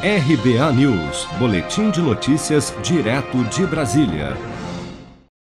RBA News, Boletim de Notícias, direto de Brasília.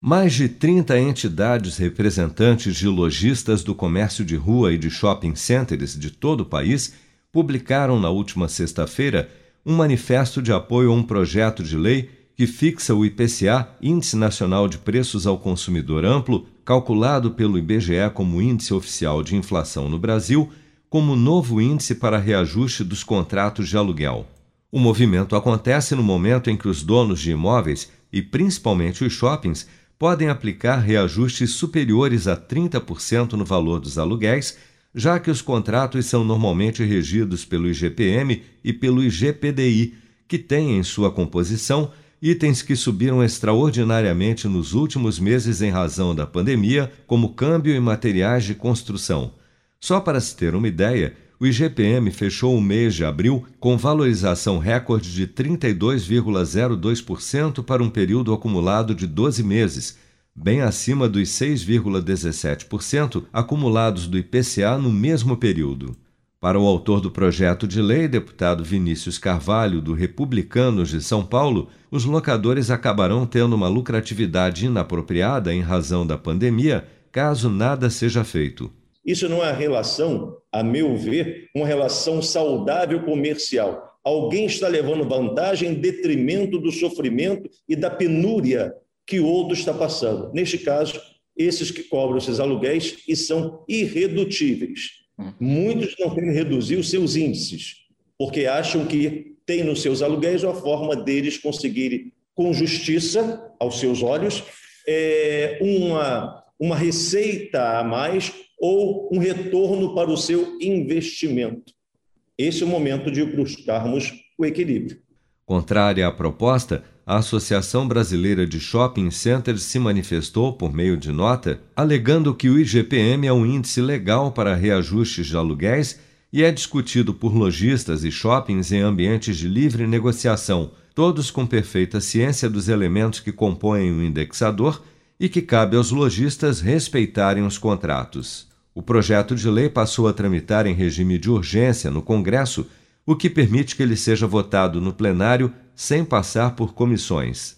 Mais de 30 entidades representantes de lojistas do comércio de rua e de shopping centers de todo o país publicaram na última sexta-feira um manifesto de apoio a um projeto de lei que fixa o IPCA, Índice Nacional de Preços ao Consumidor Amplo, calculado pelo IBGE como índice oficial de inflação no Brasil, como novo índice para reajuste dos contratos de aluguel. O movimento acontece no momento em que os donos de imóveis, e principalmente os shoppings, podem aplicar reajustes superiores a 30% no valor dos aluguéis, já que os contratos são normalmente regidos pelo IGPM e pelo IGPDI, que têm em sua composição itens que subiram extraordinariamente nos últimos meses em razão da pandemia, como câmbio e materiais de construção. Só para se ter uma ideia, o IGPM fechou o mês de abril com valorização recorde de 32,02% para um período acumulado de 12 meses, bem acima dos 6,17% acumulados do IPCA no mesmo período. Para o autor do projeto de lei, deputado Vinícius Carvalho, do Republicanos de São Paulo, os locadores acabarão tendo uma lucratividade inapropriada em razão da pandemia, caso nada seja feito. Isso não é relação, a meu ver, uma relação saudável comercial. Alguém está levando vantagem em detrimento do sofrimento e da penúria que o outro está passando. Neste caso, esses que cobram esses aluguéis e são irredutíveis. Muitos não querem reduzir os seus índices, porque acham que tem nos seus aluguéis uma forma deles conseguirem, com justiça, aos seus olhos, é, uma, uma receita a mais ou um retorno para o seu investimento. Esse é o momento de buscarmos o equilíbrio. Contrária à proposta, a Associação Brasileira de Shopping Centers se manifestou por meio de nota, alegando que o IGPM é um índice legal para reajustes de aluguéis e é discutido por lojistas e shoppings em ambientes de livre negociação, todos com perfeita ciência dos elementos que compõem o indexador e que cabe aos lojistas respeitarem os contratos. O projeto de lei passou a tramitar em regime de urgência no Congresso, o que permite que ele seja votado no plenário sem passar por comissões.